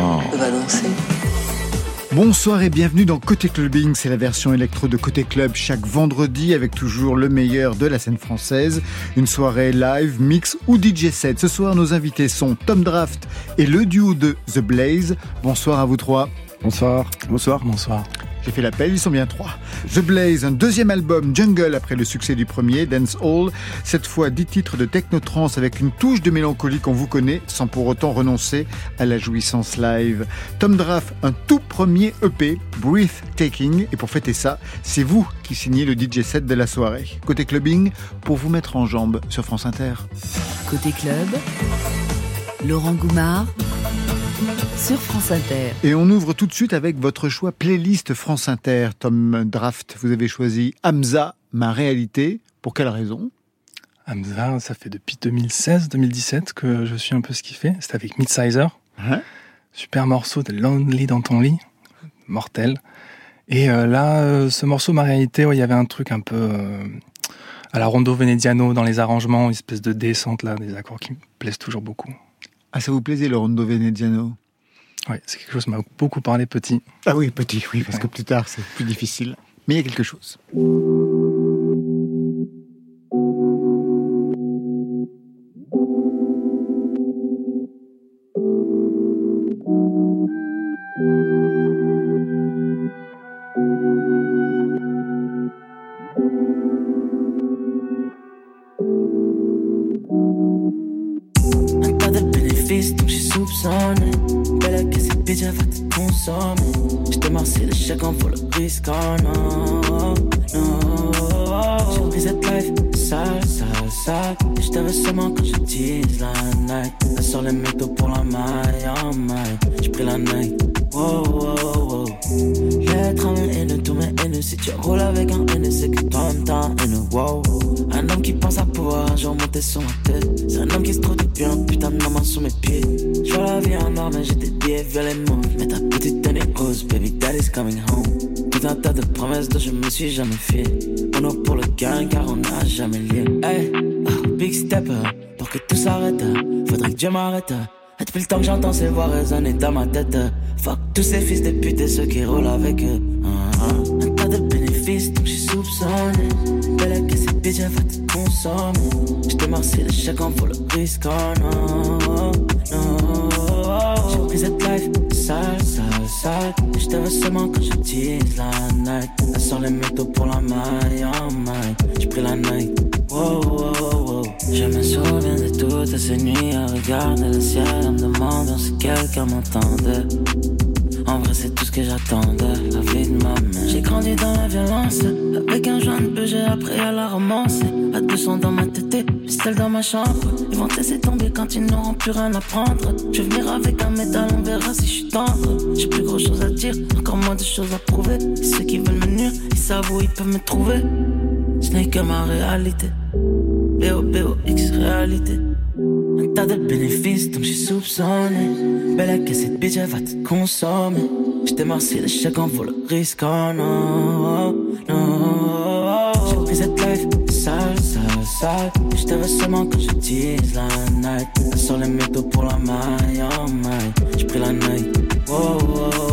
On va danser. Bonsoir et bienvenue dans Côté Clubbing, c'est la version électro de Côté Club chaque vendredi avec toujours le meilleur de la scène française, une soirée live, mix ou DJ set. Ce soir nos invités sont Tom Draft et le duo de The Blaze. Bonsoir à vous trois. Bonsoir. Bonsoir. Bonsoir. J'ai fait l'appel, ils sont bien trois. The Blaze, un deuxième album, Jungle, après le succès du premier, Dance Hall. Cette fois, dix titres de techno-trance avec une touche de mélancolie qu'on vous connaît, sans pour autant renoncer à la jouissance live. Tom Draft, un tout premier EP, Breathtaking. Et pour fêter ça, c'est vous qui signez le DJ set de la soirée. Côté clubbing, pour vous mettre en jambe sur France Inter. Côté club, Laurent Goumard sur France Inter. Et on ouvre tout de suite avec votre choix playlist France Inter. Tom Draft, vous avez choisi Hamza, ma réalité. Pour quelle raison? Hamza, ça fait depuis 2016-2017 que je suis un peu ce qu'il fait. C'est avec Midsizer. Hein Super morceau de Lonely dans ton lit. Mortel. Et euh, là, euh, ce morceau, ma réalité, il y avait un truc un peu euh, à la rondo venediano dans les arrangements, une espèce de descente là, des accords qui me plaisent toujours beaucoup. Ah, ça vous plaisait le rondo venediano Oui, c'est quelque chose qui m'a beaucoup parlé petit. Ah oui, petit, oui, parce que plus tard c'est plus difficile. Mais il y a quelque chose. Dans ma tête. Fuck tous ces fils de pute et ceux qui roulent avec eux. En vrai, c'est tout ce que j'attendais, la vie de ma mère. J'ai grandi dans la violence, avec un de peu, j'ai appris à la romance. À 200 dans ma tête, celle dans ma chambre. Ils vont te laisser tomber quand ils n'auront plus rien à prendre. Je vais venir avec un métal, on verra si je suis tendre. J'ai plus grand chose à dire, encore moins de choses à prouver. Et ceux qui veulent me nuire, ils savent où ils peuvent me trouver. Ce n'est que ma réalité. B-O-B-O-X réalité. Un tas de bénéfices, donc j'ai soupçonné. Belle que cette bitch, va te consommer. J't'ai marcé le chèque en vaut le risque, oh non, non. J'ai pris cette life sale, sale, sale. Et j't'avais seulement quand je tease la night. Sort les métaux pour la maille, oh maille. J'ai pris la night, wow, wow,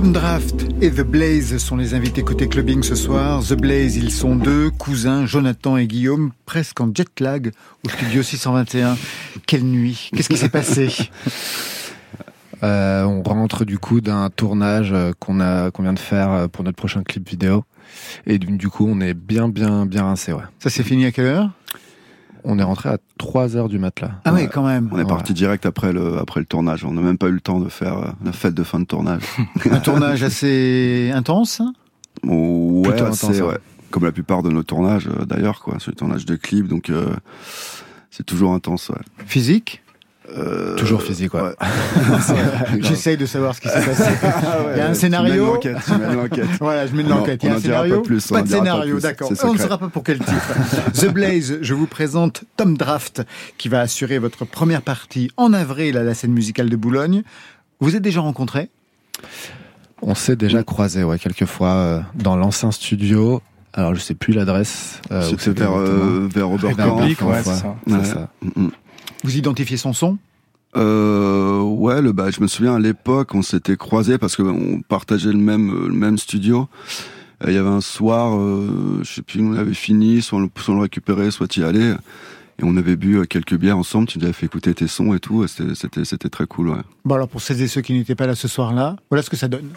Tom Draft et The Blaze sont les invités côté clubbing ce soir. The Blaze, ils sont deux cousins, Jonathan et Guillaume, presque en jet lag au studio 621. Quelle nuit Qu'est-ce qui s'est passé? Euh, on rentre du coup d'un tournage euh, qu'on a qu'on vient de faire euh, pour notre prochain clip vidéo et du, du coup on est bien bien bien rincé ouais. Ça s'est fini à quelle heure? On est rentré à 3 heures du mat là. Ah ouais, quand même. On est parti direct après le, après le tournage. On n'a même pas eu le temps de faire euh, la fête de fin de tournage. Un tournage assez intense? Ouais, Plutôt assez, intense, hein. ouais. Comme la plupart de nos tournages euh, d'ailleurs, quoi. C'est le tournage de clips, donc euh, c'est toujours intense, ouais. Physique? Euh, Toujours physique, ouais. J'essaye de savoir ce qui s'est passé. Ah ouais, Il y a un scénario. tu mènes l'enquête. Voilà, je mets de Non, l'enquête. Il y a un scénario pas plus, en de pas scénario, d'accord. On ne saura pas pour quel titre. The Blaze, je vous présente Tom Draft, qui va assurer votre première partie en avril à la scène musicale de Boulogne. Vous êtes déjà rencontrés? On s'est déjà croisé, ouais, quelques fois euh, dans l'ancien studio. Alors, je sais plus l'adresse. euh, C'était vers, euh, vers Robert Camp. Ouais, c'est ça. Vous identifiez son son? Euh, ouais, le, bah, je me souviens à l'époque, on s'était croisés parce que on partageait le même, le même studio. Euh, Il y avait un soir, euh, je sais plus, on avait fini, soit on, le- soit on le récupérait, soit y allait. Et on avait bu euh, quelques bières ensemble, tu nous avais fait écouter tes sons et tout, et c'était- c'était c'était très cool, ouais. Bon alors pour celles et ceux qui n'étaient pas là ce soir-là, voilà ce que ça donne.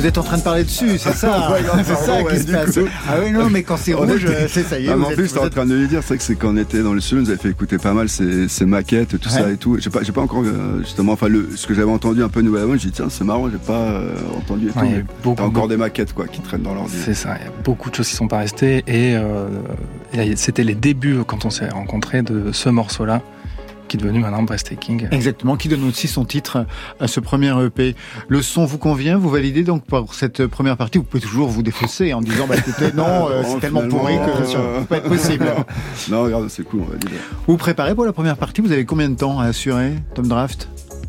Vous êtes en train de parler dessus, c'est ça Ouais, C'est ça qui se passe. coup. Ah oui, non, mais quand c'est rouge, était- euh, c'est ça y est. Ah, mais en êtes- plus, j'étais vous en train de lui dire, c'est que c'est quand on était dans le studio, on nous avait fait écouter pas mal ces, maquettes, tout ça et tout. J'ai pas, pas encore, euh, justement, enfin, le, ce que j'avais entendu un peu nouvellement, j'ai dit, tiens, c'est marrant, j'ai pas euh, entendu et tout. Y a beaucoup, T'as encore des maquettes, quoi, qui traînent dans l'ordi. c'est ça. Il y a beaucoup de choses qui sont pas restées et euh, et c'était les débuts quand on s'est rencontrés de ce morceau-là qui est devenu maintenant Breathtaking. Exactement, qui donne aussi son titre à ce premier EP. Le son vous convient, vous validez donc pour cette première partie. Vous pouvez toujours vous défausser en disant, bah écoutez, non, euh, c'est Oh, tellement pourri que ça euh, peut pas être possible. non, regarde, c'est cool, on va dire. Vous vous préparez pour la première partie Vous avez combien de temps à assurer, Tom Draft?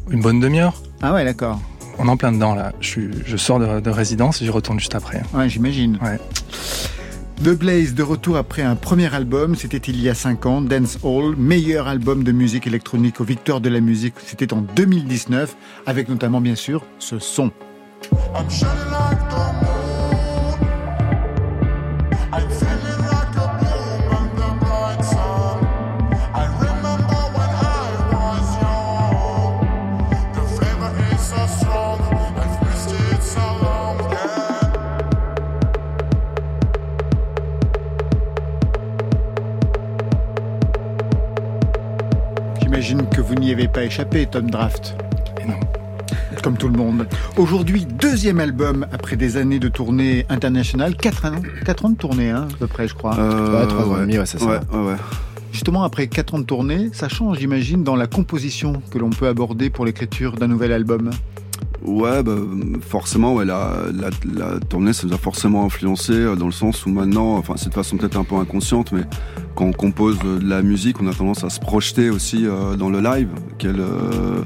Une bonne demi-heure. Ah ouais, d'accord. On est en plein dedans là. Je, suis, je sors de, de résidence et je retourne juste après. Ouais, j'imagine. Ouais. The Blaze de retour après un premier album, c'était il y a 5 ans, Dance Hall, meilleur album de musique électronique aux Victoires de la musique, c'était en 2019, avec notamment bien sûr ce son. Vous n'y avez pas échappé, Tom Draft. Et non. Comme tout le monde. Aujourd'hui, deuxième album après des années de tournée internationale. 4 ans, quatre ans de tournée, hein, à peu près, je crois. Euh, Ouais, trois ans et demi, ouais, c'est ça. Ouais, ouais, ouais. Justement, après 4 ans de tournée, ça change, j'imagine, dans la composition que l'on peut aborder pour l'écriture d'un nouvel album. Ouais, bah, forcément, ouais, la, la, la tournée, ça nous a forcément influencé euh, dans le sens où maintenant, enfin, c'est de façon peut-être un peu inconsciente, mais quand on compose euh, de la musique, on a tendance à se projeter aussi euh, dans le live. Quel, euh,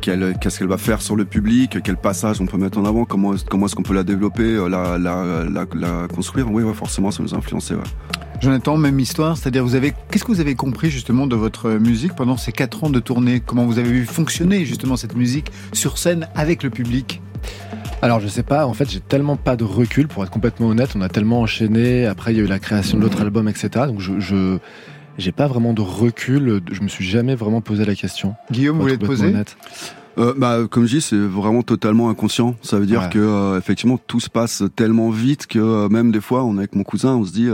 qu'est-ce qu'elle va faire sur le public, quel passage on peut mettre en avant, comment, comment est-ce qu'on peut la développer, euh, la, la, la, la construire. Oui, ouais, forcément, ça nous a influencé. Ouais. Jonathan, même histoire, c'est-à-dire vous avez qu'est-ce que vous avez compris justement de votre musique pendant ces quatre ans de tournée? Comment vous avez vu fonctionner justement cette musique sur scène avec le public? Alors je sais pas, en fait j'ai tellement pas de recul pour être complètement honnête, on a tellement enchaîné, après il y a eu la création de l'autre album, etc. Donc je, je j'ai pas vraiment de recul, je me suis jamais vraiment posé la question. Guillaume, vous voulez être te poser? Honnête. Euh, bah, comme je dis, c'est vraiment totalement inconscient. Ça veut dire Ouais. que euh, effectivement tout se passe tellement vite que euh, même des fois, on est avec mon cousin, on se dit.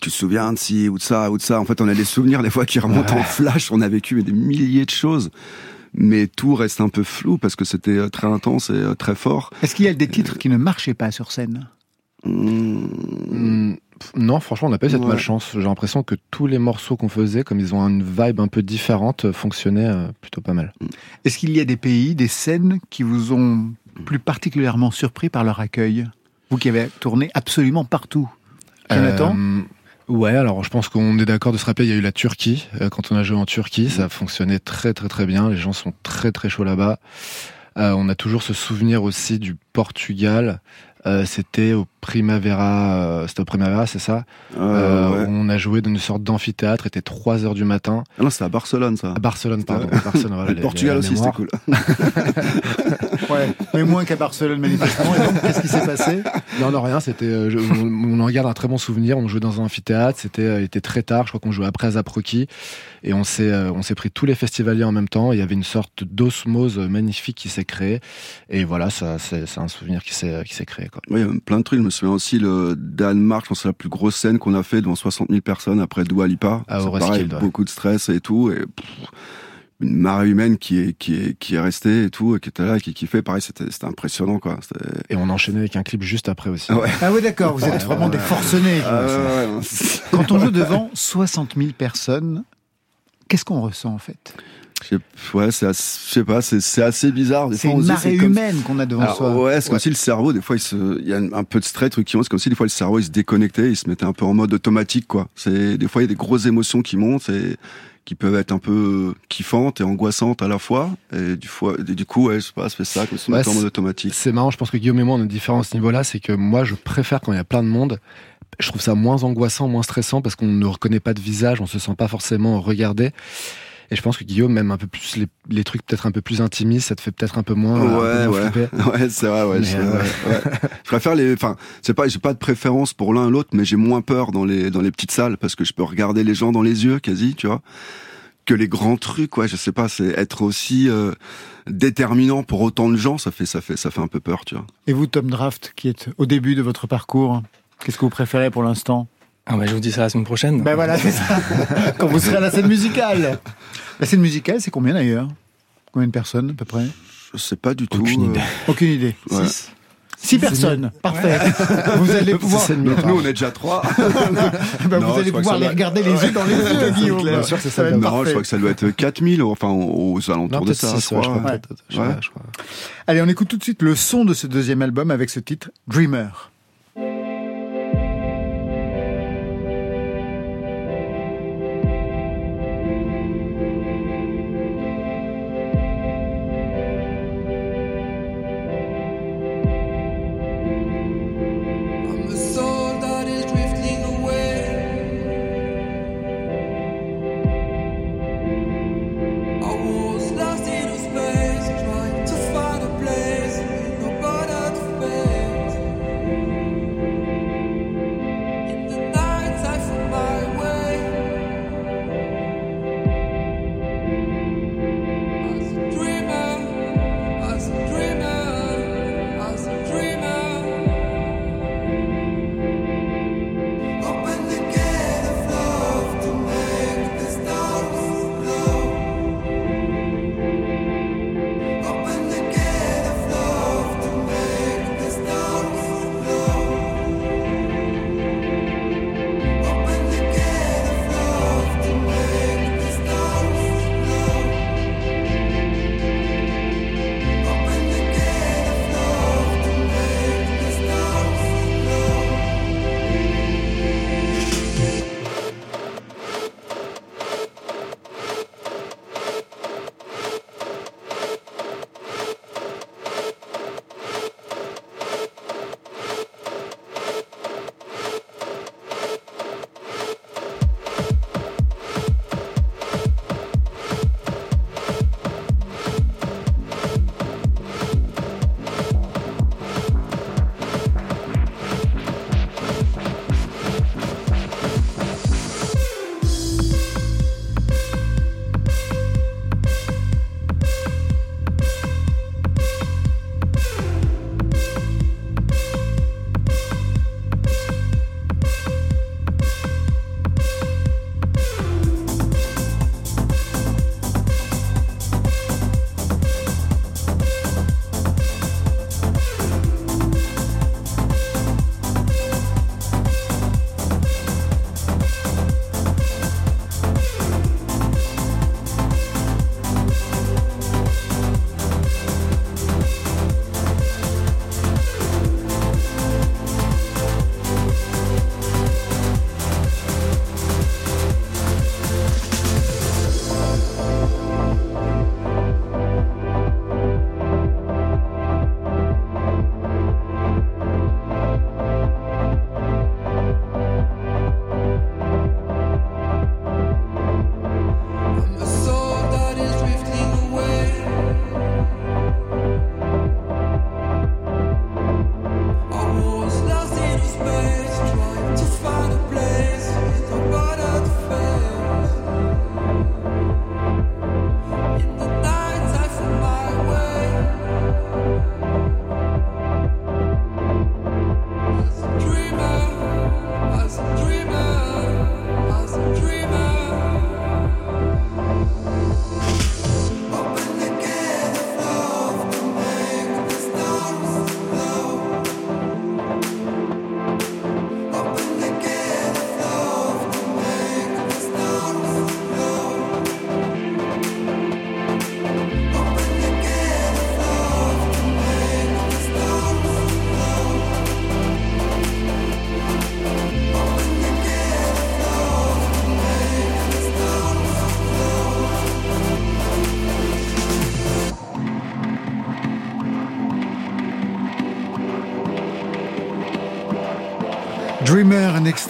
Tu te souviens de ci ou de ça ou de ça En fait, on a des souvenirs des fois qui remontent en flash. On a vécu mais, des milliers de choses, mais tout reste un peu flou parce que c'était euh, très intense et euh, très fort. Est-ce qu'il y a des titres qui ne marchaient pas sur scène? Mmh. Hmm, pff, non, franchement, on n'a pas eu cette Ouais. malchance. J'ai l'impression que tous les morceaux qu'on faisait, comme ils ont une vibe un peu différente, euh, fonctionnaient plutôt pas mal. Est-ce qu'il y a des pays, des scènes qui vous ont plus particulièrement surpris par leur accueil? Vous qui avez tourné absolument partout? Jonathan? Euh, Ouais, alors je pense qu'on est d'accord de se rappeler, il y a eu la Turquie. Euh, quand on a joué en Turquie, ça a fonctionné très très très bien. Les gens sont très très chauds là-bas. Euh, on a toujours ce souvenir aussi du Portugal. Euh, c'était au Primavera, euh, c'était au Primavera, c'est ça Euh, Euh, ouais. On a joué dans une sorte d'amphithéâtre, il était 3 heures du matin. Ah non, c'était à Barcelone, ça. À Barcelone, pardon. Barcelone, voilà, Le les- Portugal les aussi, c'était cool. Ouais, mais moins qu'à Barcelone manifestement. Et donc, qu'est-ce qui s'est passé? Non, non, rien, c'était, euh, on, on en garde un très bon souvenir. On jouait dans un amphithéâtre, c'était, euh, était très tard, je crois qu'on jouait après Azaproki. Et on s'est, euh, on s'est pris tous les festivaliers en même temps. Il y avait une sorte d'osmose magnifique qui s'est créée. Et voilà, ça, c'est, c'est un souvenir qui s'est, qui s'est créé, quoi. Oui, il y a plein de trucs. Je me souviens aussi le Danemark, je pense que c'est la plus grosse scène qu'on a fait devant 60 000 personnes après Dua Lipa. Ah, C'est pareil, ouais. beaucoup de stress et tout. Et pff, une marée humaine qui est, qui est, qui est restée et tout, et qui était là, qui kiffait. Pareil, c'était, c'était impressionnant, quoi. C'était- Et on enchaînait avec un clip juste après aussi. Ouais. Ah oui, d'accord, vous êtes vraiment des forcenés. Ah. Quand on joue devant 60 000 personnes, qu'est-ce qu'on ressent en fait? Je sais- Ouais, c'est, je sais pas, c'est, c'est assez bizarre. Des C'est fois, on une se dit, marée comme- humaine qu'on a devant Alors, soi. ouais, c'est comme si le cerveau, des fois, il, se, il y a un peu de stress, truc qui monte. C'est comme si des fois le cerveau il se déconnectait, il se mettait un peu en mode automatique, quoi. C'est des fois il y a des grosses émotions qui montent et qui peuvent être un peu kiffantes et angoissantes à la fois. Et du, fois, et du coup, ouais, je sais pas, fait ça, comme si on Ouais, en mode c'est- automatique. C'est marrant, je pense que Guillaume et moi, on a une différence à ce niveau-là, c'est que moi, je préfère quand il y a plein de monde. Je trouve ça moins angoissant, moins stressant, parce qu'on ne reconnaît pas de visage, on se sent pas forcément regardé. Et je pense que Guillaume, même un peu plus les, les trucs peut-être un peu plus intimistes, ça te fait peut-être un peu moins, peu Ouais, ouais, flipper. ouais, c'est vrai, ouais. Mais, je, euh, ouais. Je préfère les, enfin, c'est pas, j'ai pas de préférence pour l'un et l'autre, mais j'ai moins peur dans les, dans les petites salles parce que je peux regarder les gens dans les yeux, quasi, tu vois, que les grands trucs, ouais, je sais pas, c'est être aussi euh, déterminant pour autant de gens, ça fait, ça fait, ça fait un peu peur, tu vois. Et vous, Tom Draft, qui êtes au début de votre parcours, qu'est-ce que vous préférez pour l'instant? Ah bah, je vous dis ça la semaine prochaine. Ben voilà, c'est ça. Quand vous serez à la scène musicale. La scène musicale, c'est combien d'ailleurs? Combien de personnes à peu près? Je sais pas du tout. Aucune euh, idée. Aucune idée. Ouais. Six Six personnes, parfait. Vous allez pouvoir, C'est Donc nous, on est déjà trois. ben, Non, vous allez pouvoir ça les regarder les yeux dans les yeux, Guillaume. Bien sûr, c'est ça. va être non, parfait. je crois que ça doit être 4000, enfin, aux alentours Non, de ça, crois. Ouais. je crois. Allez, on écoute tout de suite le son de ce deuxième album avec ce titre, Dreamer.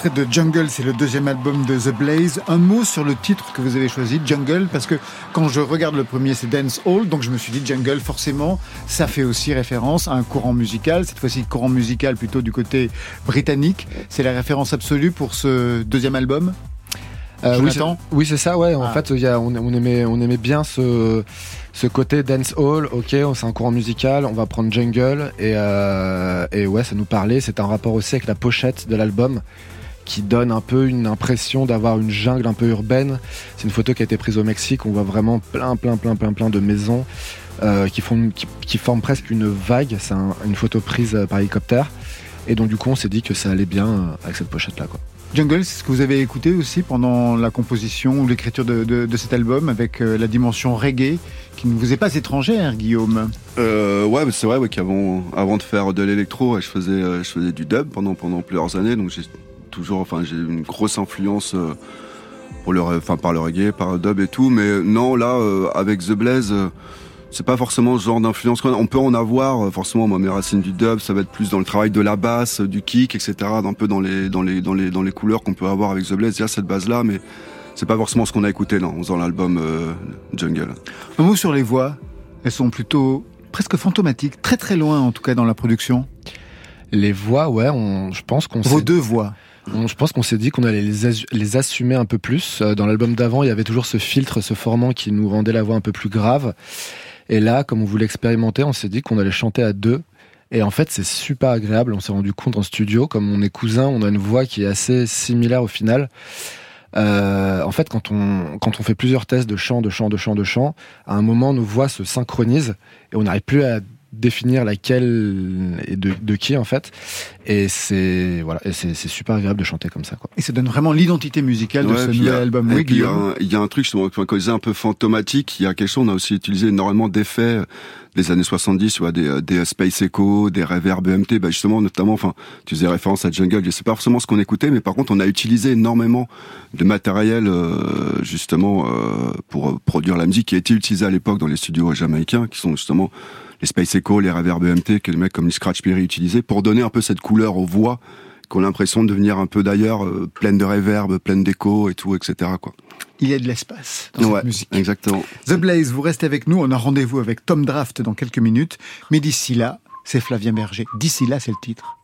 Extrait de Jungle, c'est le deuxième album de The Blaze. Un mot sur le titre que vous avez choisi, Jungle, parce que quand je regarde le premier, c'est Dance Hall, donc je me suis dit Jungle, forcément, ça fait aussi référence à un courant musical, cette fois-ci courant musical plutôt du côté britannique. C'est la référence absolue pour ce deuxième album? Euh, oui, c'est- ça, ouais. En Ah. fait, il y a, on, on aimait, on aimait bien ce, ce côté dance hall. Ok, c'est un courant musical. On va prendre jungle et, euh, et ouais, ça nous parlait. C'est un rapport aussi avec la pochette de l'album qui donne un peu une impression d'avoir une jungle un peu urbaine. C'est une photo qui a été prise au Mexique. On voit vraiment plein, plein, plein, plein, plein de maisons euh, qui font, qui, qui forment presque une vague. C'est un- une photo prise euh, par hélicoptère. Et donc du coup, on s'est dit que ça allait bien euh, avec cette pochette-là, quoi. Jungle, c'est ce que vous avez écouté aussi pendant la composition ou l'écriture de, de- de cet album avec euh, la dimension reggae qui ne vous est pas étrangère, Guillaume? Euh, ouais, c'est vrai ouais, qu'avant avant de faire de l'électro, je faisais je faisais du dub pendant pendant plusieurs années, donc j'ai toujours, enfin j'ai une grosse influence euh, pour le, enfin par le reggae, par le dub et tout. Mais non, là euh, avec The Blaze, euh, c'est pas forcément ce genre d'influence. qu'on a. On peut en avoir euh, forcément. Moi, mes racines du dub, ça va être plus dans le travail de la basse, du kick, etc. Un peu dans les dans les dans les dans les couleurs qu'on peut avoir avec The Blaze. Il y a cette base là, mais c'est pas forcément ce qu'on a écouté non, en faisant l'album euh, Jungle. Un mot sur les voix. Elles sont plutôt presque fantomatiques, très très loin en tout cas dans la production. Les voix, ouais, on, je pense qu'on Vos deux voix. Je pense qu'on s'est dit qu'on allait les assumer un peu plus. Euh, Dans l'album d'avant, il y avait toujours ce filtre, ce formant qui nous rendait la voix un peu plus grave. Et là, comme on voulait expérimenter, on s'est dit qu'on allait chanter à deux. Et en fait, c'est super agréable. On s'est rendu compte en studio, comme on est cousins, on a une voix qui est assez similaire au final. Euh, en fait, quand on, quand on fait plusieurs tests de chant, de chant, de chant, de chant, à un moment, nos voix se synchronisent et on n'arrive plus à définir laquelle et de, de qui en fait. Et c'est voilà, et c'est c'est super agréable de chanter comme ça. Quoi. Et ça donne vraiment l'identité musicale de Ouais, ce nouvel a- album. et Oui, puis il y y, a un truc justement quand un peu fantomatique, il y a quelque chose. On a aussi utilisé énormément d'effets des années 70, tu vois, des, des Space Echo, des reverb EMT, bah justement notamment. Enfin, tu faisais référence à Jungle. Je sais pas forcément ce qu'on écoutait, mais par contre, on a utilisé énormément de matériel euh, justement euh, pour euh, produire la musique qui a été utilisée à l'époque dans les studios jamaïcains, qui sont justement les Space Echo, les reverb EMT que les mecs comme les Scratch Perry utilisaient pour donner un peu cette couleur aux voix qui ont l'impression de devenir un peu d'ailleurs, euh, pleine de reverb, pleine d'écho et tout, etc. Quoi. Il y a de l'espace dans Ouais, cette musique. exactement. The Blaze, vous restez avec nous. On a rendez-vous avec Tom Draft dans quelques minutes. Mais d'ici là, c'est Flavien Berger. D'ici là, c'est le titre.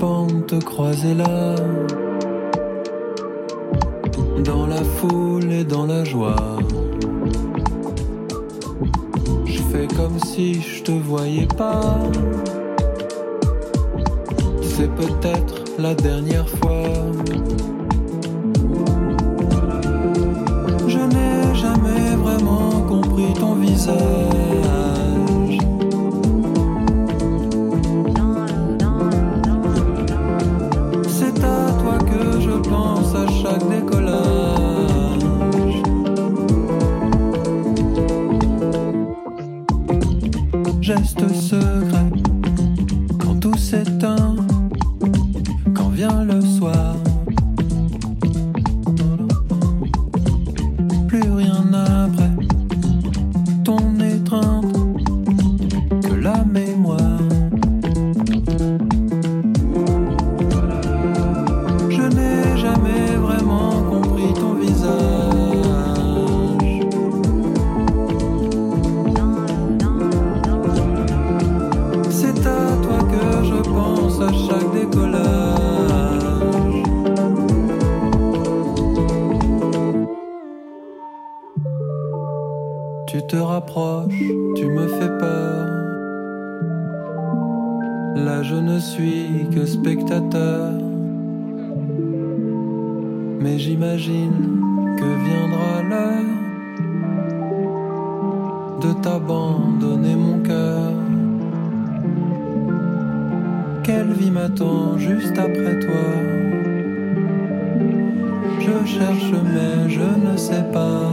C'est flippant de te croiser là. Dans la foule et dans la joie. Je fais comme si je te voyais pas. C'est peut-être la dernière fois. Je n'ai jamais vraiment compris ton visage. toute seule. Que viendra l'heure de t'abandonner mon cœur? Quelle vie m'attend juste après toi? Je cherche mais je ne sais pas.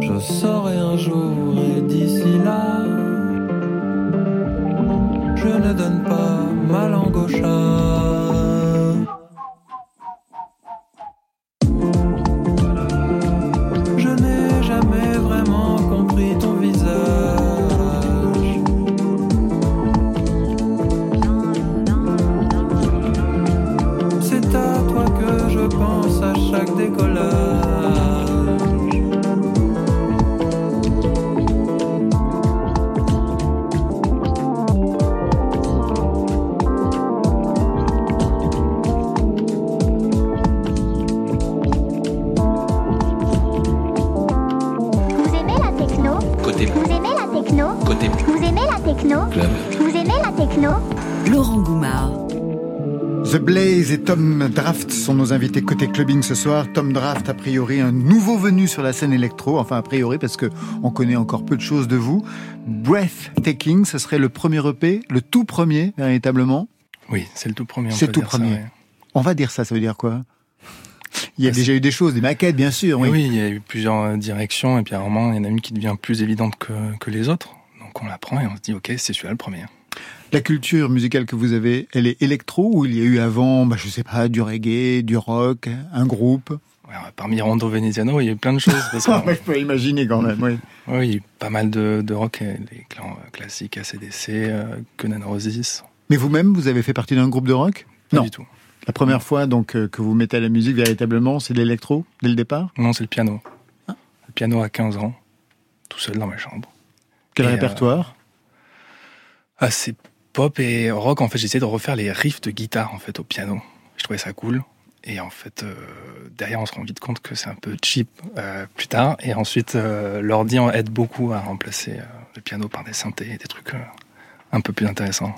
Je saurais un un jour et d'ici là, je ne donne pas ma langue au chat. Nos invités côté clubbing ce soir. Tom Draft, a priori, un nouveau venu sur la scène électro. Enfin, a priori, parce que on connaît encore peu de choses de vous. Breathtaking, ce serait le premier EP, le tout premier, véritablement. Oui, c'est le tout premier. C'est tout ça, premier. ouais. On va dire ça, ça veut dire quoi? Il y a Bah, déjà eu des choses, des maquettes, bien sûr. Oui. Oui. il y a eu plusieurs euh, directions, et puis à un moment, il y en a une qui devient plus évidente que, que les autres. Donc on la prend et on se dit, ok, c'est celui-là le premier. La culture musicale que vous avez, elle est électro ou il y a eu avant, bah, je sais pas, du reggae, du rock, un groupe? Parmi Rondo Veneziano, il y a eu plein de choses. Parce que, Je peux imaginer quand même, oui. oui, il y a eu pas mal de, de rock, les clans euh, classiques, ACDC, euh, Conan Roses. Mais vous-même, vous avez fait partie d'un groupe de rock? Pas Non. du tout. La première fois donc euh, que vous mettez à la musique véritablement, c'est l'électro dès le départ? Non, c'est le piano. Ah. Le piano à 15 ans, tout seul dans ma chambre. Quel Et, répertoire? c'est pop et rock. En fait, j'essayais de refaire les riffs de guitare en fait au piano. Je trouvais ça cool. Et en fait, euh, derrière, on se rend vite compte que c'est un peu cheap euh, plus tard. Et ensuite, euh, l'ordi aide beaucoup à remplacer euh, le piano par des synthés et des trucs un peu plus intéressants.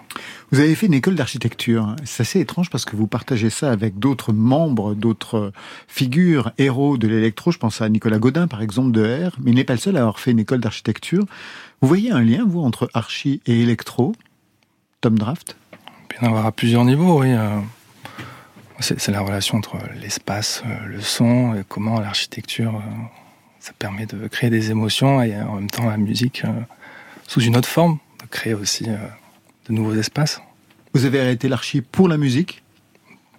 Vous avez fait une école d'architecture. C'est assez étrange parce que vous partagez ça avec d'autres membres, d'autres figures, héros de l'électro. Je pense à Nicolas Godin, par exemple, de R. Mais il n'est pas le seul à avoir fait une école d'architecture. Vous voyez un lien, vous, entre archi et électro? Tom Draft Il peut y en avoir à plusieurs niveaux, oui. euh. C'est la relation entre l'espace, euh, le son, et comment l'architecture, euh, ça permet de créer des émotions et en même temps la musique sous une autre forme, de créer aussi de nouveaux espaces. Vous avez arrêté l'archi pour la musique?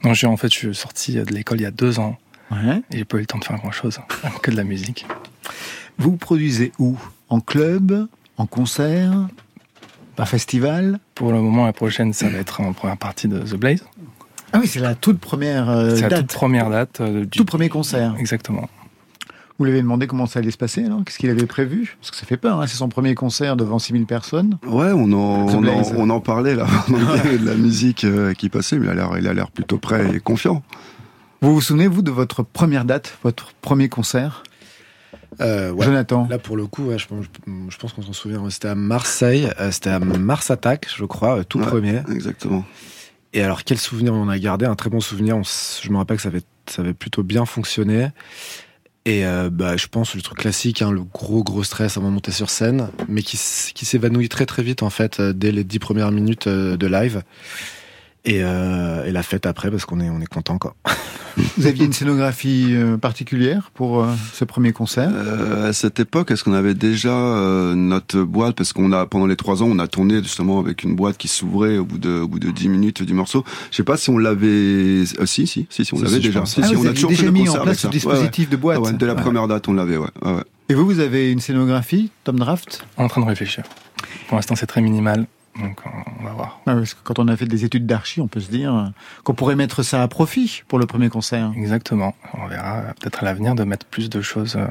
Non, j'ai en fait, je suis sorti de l'école il y a deux ans Ouais. et j'ai pas eu le temps de faire grand chose, que de la musique. Vous produisez où? En club? En concert? En festival Pour le moment, la prochaine, ça va être en première partie de The Blaze. Ah oui, c'est la toute première euh, C'est la date. toute première date euh, du Tout premier concert. Exactement. Vous lui avez demandé comment ça allait se passer alors? Qu'est-ce qu'il avait prévu? Parce que ça fait peur, hein, c'est son premier concert devant 6000 personnes. Ouais, on en, on en, Blaze. on en parlait là, on en parlait de la musique euh, qui passait, mais il a l'air, il a l'air plutôt prêt et confiant. Vous vous souvenez, vous, de votre première date, votre premier concert? Euh, ouais. Jonathan Là, pour le coup, ouais, je, pense- je pense qu'on s'en souvient. C'était à Marseille. euh, C'était à Mars Attack, je crois, euh, tout Ouais. premier. Exactement. Et alors, quel souvenir on a gardé? Un très bon souvenir. On je me rappelle que ça avait, ça avait plutôt bien fonctionné. Et bah, je pense le truc classique, hein, le gros gros stress avant de monter sur scène, mais qui, s'évanouit très très vite en fait dès les dix premières minutes de live. Et, et la fête après parce qu'on est on est content quoi. Vous aviez une scénographie euh, particulière pour euh, ce premier concert? Euh, à cette époque, est-ce qu'on avait déjà notre boîte? Parce qu'on a pendant les trois ans, on a tourné justement avec une boîte qui s'ouvrait au bout de au bout de dix minutes du morceau. Je sais pas si on l'avait. euh, si, si, si, si, on l'avait déjà. Si, Ah, si, on a toujours déjà fait le mis en place ce ça. Ouais, ouais. dispositif de boîte Ah ouais, dès la Ouais. première date, on l'avait. Ouais. Et vous, vous avez une scénographie, Tom Draft? En train de réfléchir. Pour l'instant, c'est très minimal, donc on on va voir. Ah, Parce que quand on a fait des études d'archi, on peut se dire euh, qu'on pourrait mettre ça à profit pour le premier concert. Exactement. On verra euh, peut-être à l'avenir de mettre plus de choses euh,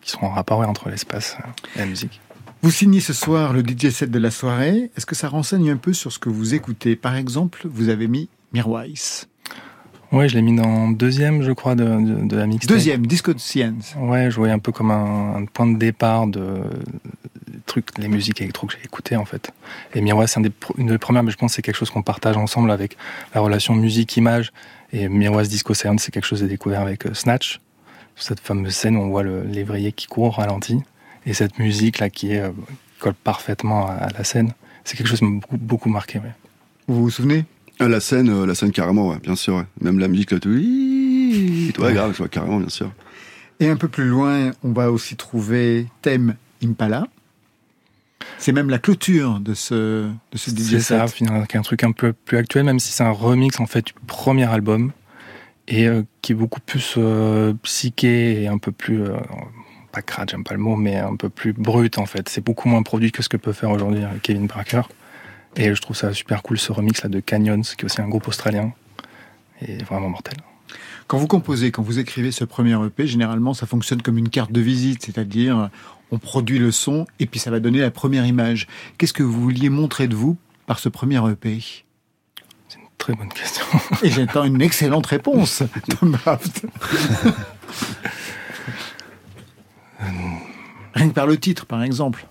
qui seront en rapport entre l'espace euh, et la musique. Vous signez ce soir le DJ set de la soirée. Est-ce que ça renseigne un peu sur ce que vous écoutez? Par exemple, vous avez mis Mirwais. Ouais, je l'ai mis dans deuxième, je crois, de, de, de la mixtape. Deuxième, Disco de Science. Ouais, je voyais un peu comme un, un point de départ de trucs, les musiques électro que j'ai écoutées en fait. Et Miroir, c'est un une des premières, mais je pense que c'est quelque chose qu'on partage ensemble avec la relation musique-image. Et Miroir's Disco Sound, c'est quelque chose que j'ai découvert avec euh, Snatch, cette fameuse scène où on voit lévrier qui court au ralenti. Et cette musique là qui est, euh, colle parfaitement à, à la scène. C'est quelque chose qui m'a beaucoup, beaucoup marqué. Ouais. Vous vous souvenez? Ah, La scène, euh, la scène carrément, ouais, bien sûr. ouais. Même la musique là, tout. Ouais, grave, je vois carrément, bien sûr. Et un peu plus loin, on va aussi trouver thème Impala. C'est même la clôture de ce, de ce DJ C'est ça, avec un truc un peu plus actuel, même si c'est un remix en fait du premier album et euh, qui est beaucoup plus euh, psyché et un peu plus euh, pas crade, j'aime pas le mot, mais un peu plus brut en fait. C'est beaucoup moins produit que ce que peut faire aujourd'hui Kevin Parker. Et je trouve ça super cool ce remix là de Canyons, qui est aussi un groupe australien et vraiment mortel. Quand vous composez, quand vous écrivez ce premier EP, généralement, ça fonctionne comme une carte de visite, c'est-à-dire on produit le son et puis ça va donner la première image. Qu'est-ce que vous vouliez montrer de vous par ce premier EP Très bonne question. Et j'attends une excellente réponse, Tom Draft. Rien que par le titre, par exemple.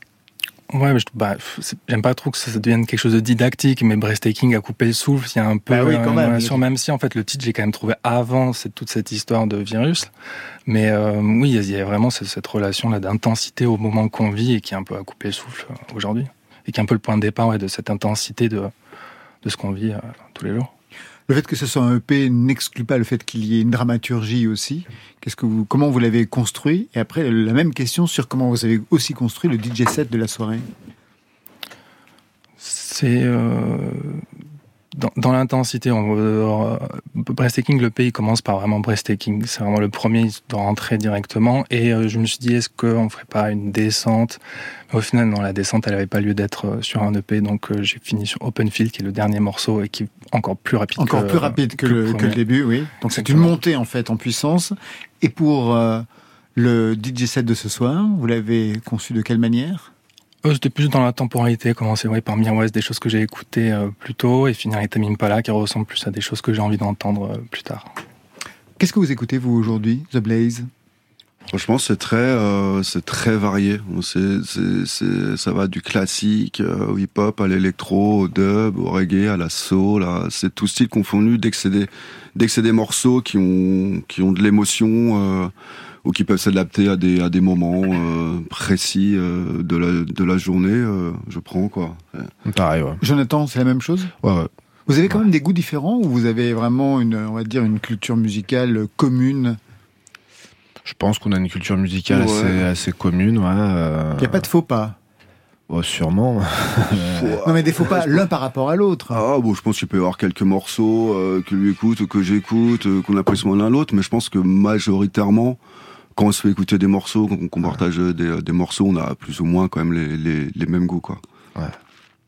Ouais, mais je- bah, j'aime pas trop que ça, ça devienne quelque chose de didactique, mais breathtaking a coupé le souffle. Il y a un peu Bah oui, quand une même. relation, même si en fait le titre j'ai quand même trouvé avant cette, toute cette histoire de virus. Mais euh, oui, il y a- vraiment cette, cette relation là d'intensité au moment qu'on vit et qui est un peu à couper le souffle euh, aujourd'hui, et qui est un peu le point de départ ouais, de cette intensité de de ce qu'on vit euh, tous les jours. Le fait que ce soit un EP n'exclut pas le fait qu'il y ait une dramaturgie aussi. Comment vous l'avez construit? Et après, la même question sur comment vous avez aussi construit le DJ set de la soirée. C'est euh, dans, l'intensité. On, euh, breathtaking, le pays commence par vraiment breathtaking. C'est vraiment le premier de rentrer directement. Et euh, je me suis dit, est-ce qu'on ferait pas une descente? Au final, non, la descente, elle n'avait pas lieu d'être sur un EP. Donc j'ai fini sur Open Field, qui est le dernier morceau et qui encore plus rapide. Encore que, plus rapide que, le, que le premier. début, oui. Donc c'est une montée en fait en puissance. Et pour euh, le DJ set de ce soir, vous l'avez conçu de quelle manière? Euh, C'était plus dans la temporalité, commencer ouais, par Mirwest, des choses que j'ai écoutées euh, plus tôt, et finir avec Tamim Pala, qui ressemble plus à des choses que j'ai envie d'entendre euh, plus tard. Qu'est-ce que vous écoutez vous aujourd'hui, The Blaze? Franchement, c'est très, euh, c'est très varié. C'est, c'est, c'est, ça va du classique euh, au hip-hop à l'électro, au dub, au reggae, à la soul. à- C'est tout style confondu. Dès que c'est des, dès que c'est des morceaux qui ont, qui ont de l'émotion euh, ou qui peuvent s'adapter à des, à des moments euh, précis euh, de la, de la journée, euh, je prends quoi. Pareil, ouais. Jonathan, c'est la même chose? Ouais, ouais. Vous avez quand même des goûts différents ou vous avez vraiment une, on va dire, une culture musicale commune? Je pense qu'on a une culture musicale Ouais. assez, assez commune, ouais. euh, Il n'y a pas de faux pas. bon, sûrement. Non mais des faux pas l'un par rapport à l'autre. Ah bon, je pense qu'il peut y avoir quelques morceaux euh, que lui écoute ou que j'écoute, euh, qu'on apprécie moins l'un l'autre, mais je pense que majoritairement, quand on se fait écouter des morceaux, qu'on qu'on partage des, des morceaux, on a plus ou moins quand même les, les, les mêmes goûts, quoi.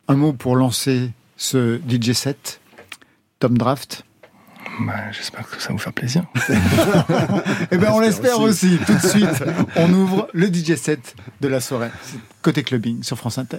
Un mot pour lancer ce DJ set, Tom Draft. Bah, J'espère que ça va vous faire plaisir. Eh ben on l'espère aussi. Tout de suite, on ouvre le DJ set de la soirée. Côté clubbing sur France Inter.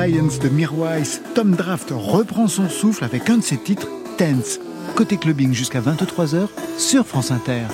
Science de Mirwais, Tom Draft reprend son souffle avec un de ses titres, Tense. Côté clubbing jusqu'à 23h sur France Inter.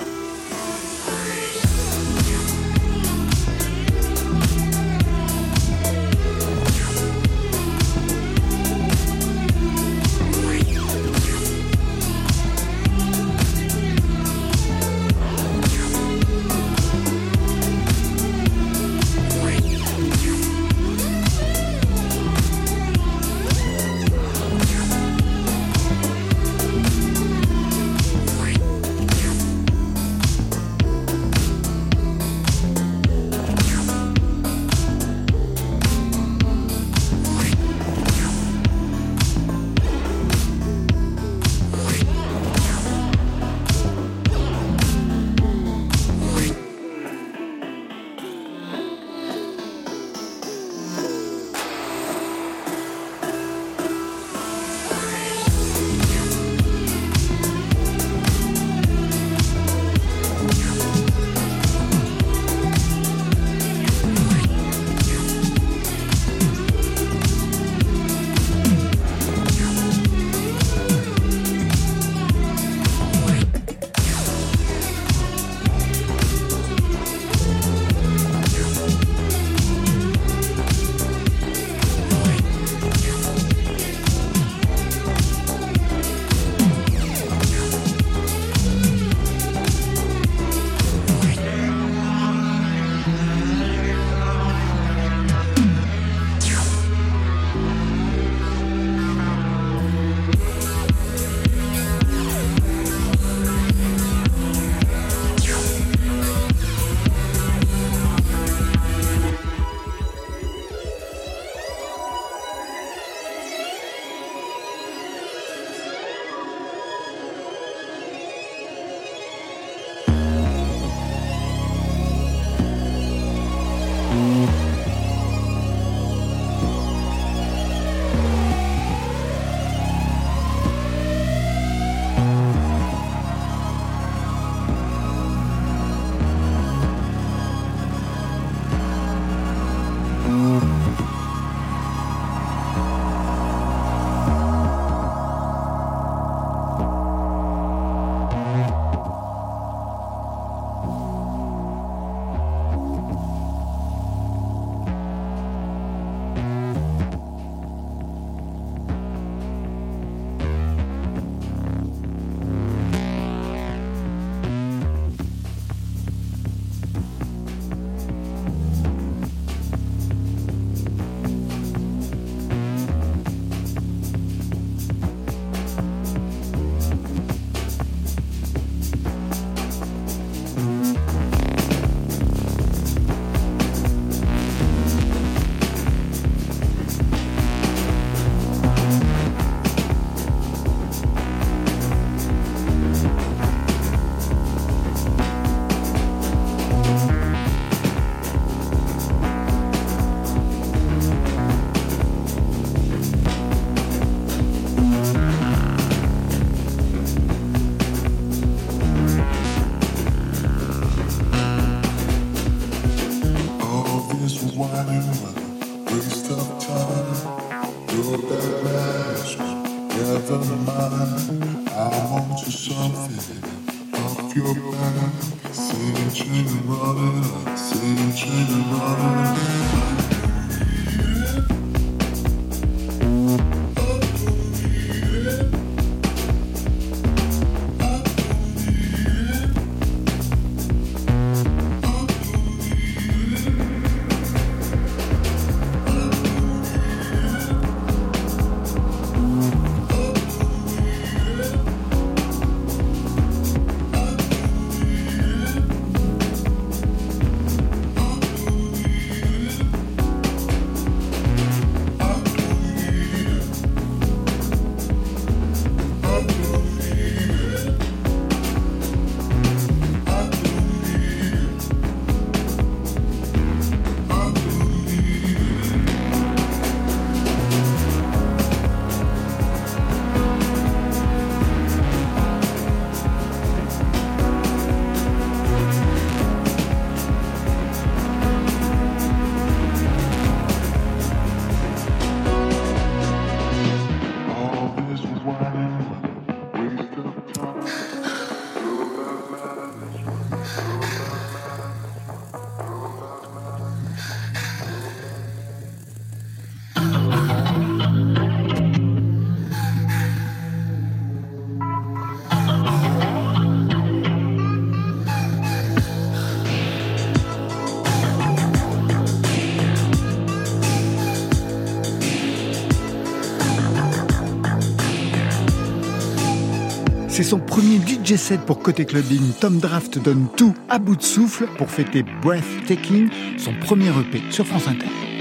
C'est son premier DJ set pour Côté Clubbing. Tom Draft donne tout à bout de souffle pour fêter Breathtaking, son premier EP sur France Inter.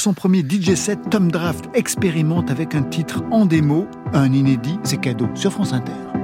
Pour son premier DJ set, Tom Draft expérimente avec un titre en démo, un inédit, c'est cadeau sur France Inter.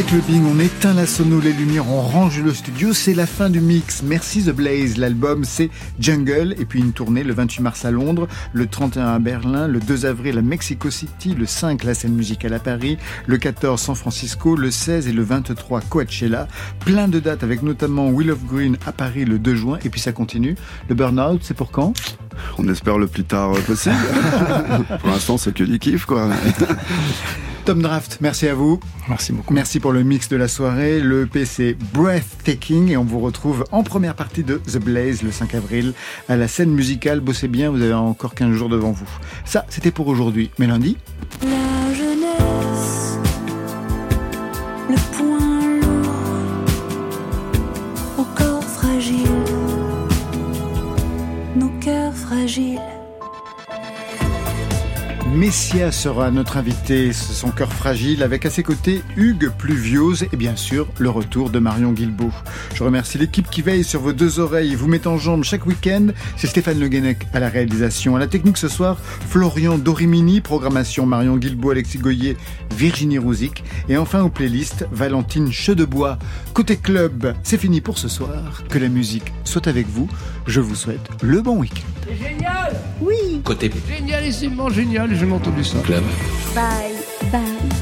Côté clubbing, on éteint la sono, les lumières, on range le studio, c'est la fin du mix. Merci The Blaze, l'album c'est Jungle, et puis une tournée le 28 mars à Londres, le 31 à Berlin, le 2 avril à Mexico City, le 5 la scène musicale à Paris, le 14 San Francisco, le 16 et le 23 Coachella. Plein de dates avec notamment Will of Green à Paris le 2 juin, et puis ça continue. Le Burnout, c'est pour quand? On espère le plus tard possible. pour l'instant, c'est que du kiff, quoi. Tom Draft, merci à vous. Merci beaucoup. Merci pour le mix de la soirée. Le c'est Breathtaking et on vous retrouve en première partie de The Blaze le 5 avril à la scène musicale. Bossez bien, vous avez encore 15 jours devant vous. Ça, c'était pour aujourd'hui. Mais lundi, La jeunesse, le point lourd, au corps fragile, nos cœurs fragiles. Messia sera notre invité, son cœur fragile, avec à ses côtés Hugues Pluviose et bien sûr le retour de Marion Guilbault. Je remercie l'équipe qui veille sur vos deux oreilles et vous met en jambe chaque week-end. C'est Stéphane Le Guenec à la réalisation. À la technique ce soir, Florian Dorimini, programmation Marion Guilbault, Alexis Goyer, Virginie Rouzic. Et enfin aux playlists, Valentine Chedebois. Côté club, c'est fini pour ce soir. Que la musique soit avec vous. Je vous souhaite le bon week-end. C'est génial Oui Côté Génialissimement génial, jamais entendu ça. club. Bye, bye.